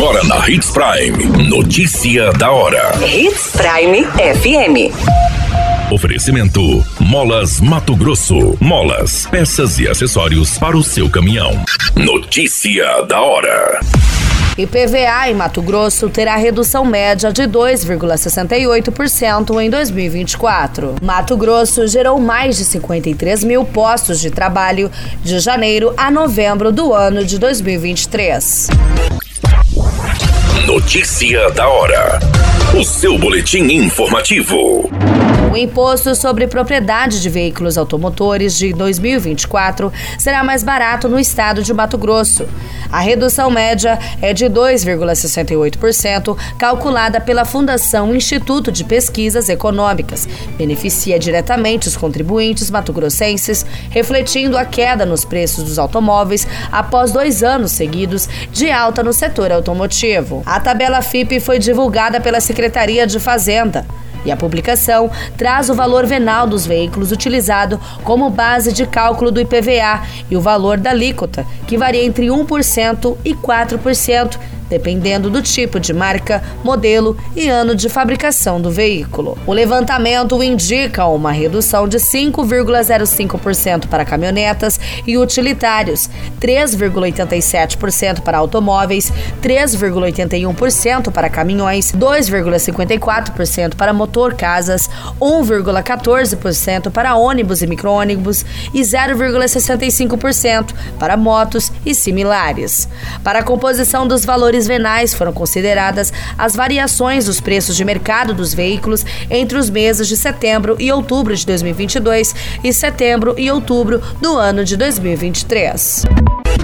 Agora na Hits Prime. Notícia da hora. Hits Prime FM. Oferecimento: Molas Mato Grosso. Molas, peças e acessórios para o seu caminhão. Notícia da hora. IPVA em Mato Grosso terá redução média de 2,68% em 2024. Mato Grosso gerou mais de 53 mil postos de trabalho de janeiro a novembro do ano de 2023. Notícia da hora. O seu boletim informativo. O imposto sobre propriedade de veículos automotores de 2024 será mais barato no estado de Mato Grosso. A redução média é de 2,68%, calculada pela Fundação Instituto de Pesquisas Econômicas. Beneficia diretamente os contribuintes mato-grossenses, refletindo a queda nos preços dos automóveis após dois anos seguidos de alta no setor automotivo. A tabela FIP foi divulgada pela Secretaria de Fazenda. E a publicação traz o valor venal dos veículos utilizado como base de cálculo do IPVA e o valor da alíquota, que varia entre 1% e 4%, dependendo do tipo de marca, modelo e ano de fabricação do veículo. O levantamento indica uma redução de 5,05% para caminhonetas e utilitários, 3,87% para automóveis, 3,81% para caminhões, 2,54% para motor casas, 1,14% para ônibus e micro-ônibus e 0,65% para motos e similares. Para a composição dos valores valores venais foram consideradas as variações dos preços de mercado dos veículos entre os meses de setembro e outubro de 2022 e setembro e outubro do ano de 2023.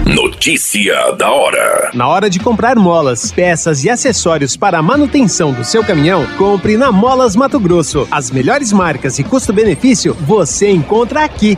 Notícia da hora. Na hora de comprar molas, peças e acessórios para a manutenção do seu caminhão, compre na Molas Mato Grosso. As melhores marcas e custo-benefício você encontra aqui.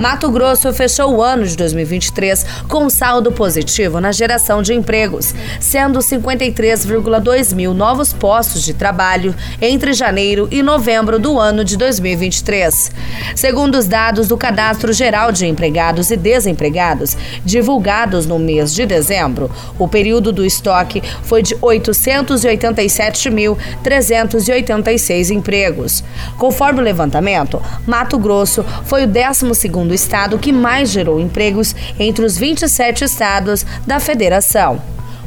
Mato Grosso fechou o ano de 2023 com saldo positivo na geração de empregos, sendo 53,2 mil novos postos de trabalho entre janeiro e novembro do ano de 2023. Segundo os dados do Cadastro Geral de Empregados e Desempregados, divulgados no mês de dezembro, o período do estoque foi de 887.386 empregos. Conforme o levantamento, Mato Grosso foi o 12º segundo estado que mais gerou empregos entre os 27 estados da federação.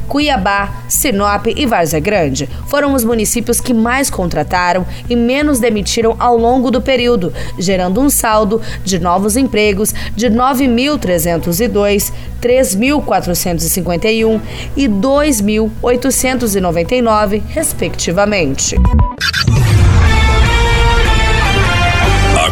Cuiabá, Sinop e Várzea Grande foram os municípios que mais contrataram e menos demitiram ao longo do período, gerando um saldo de novos empregos de 9.302, 3.451 e 2.899, respectivamente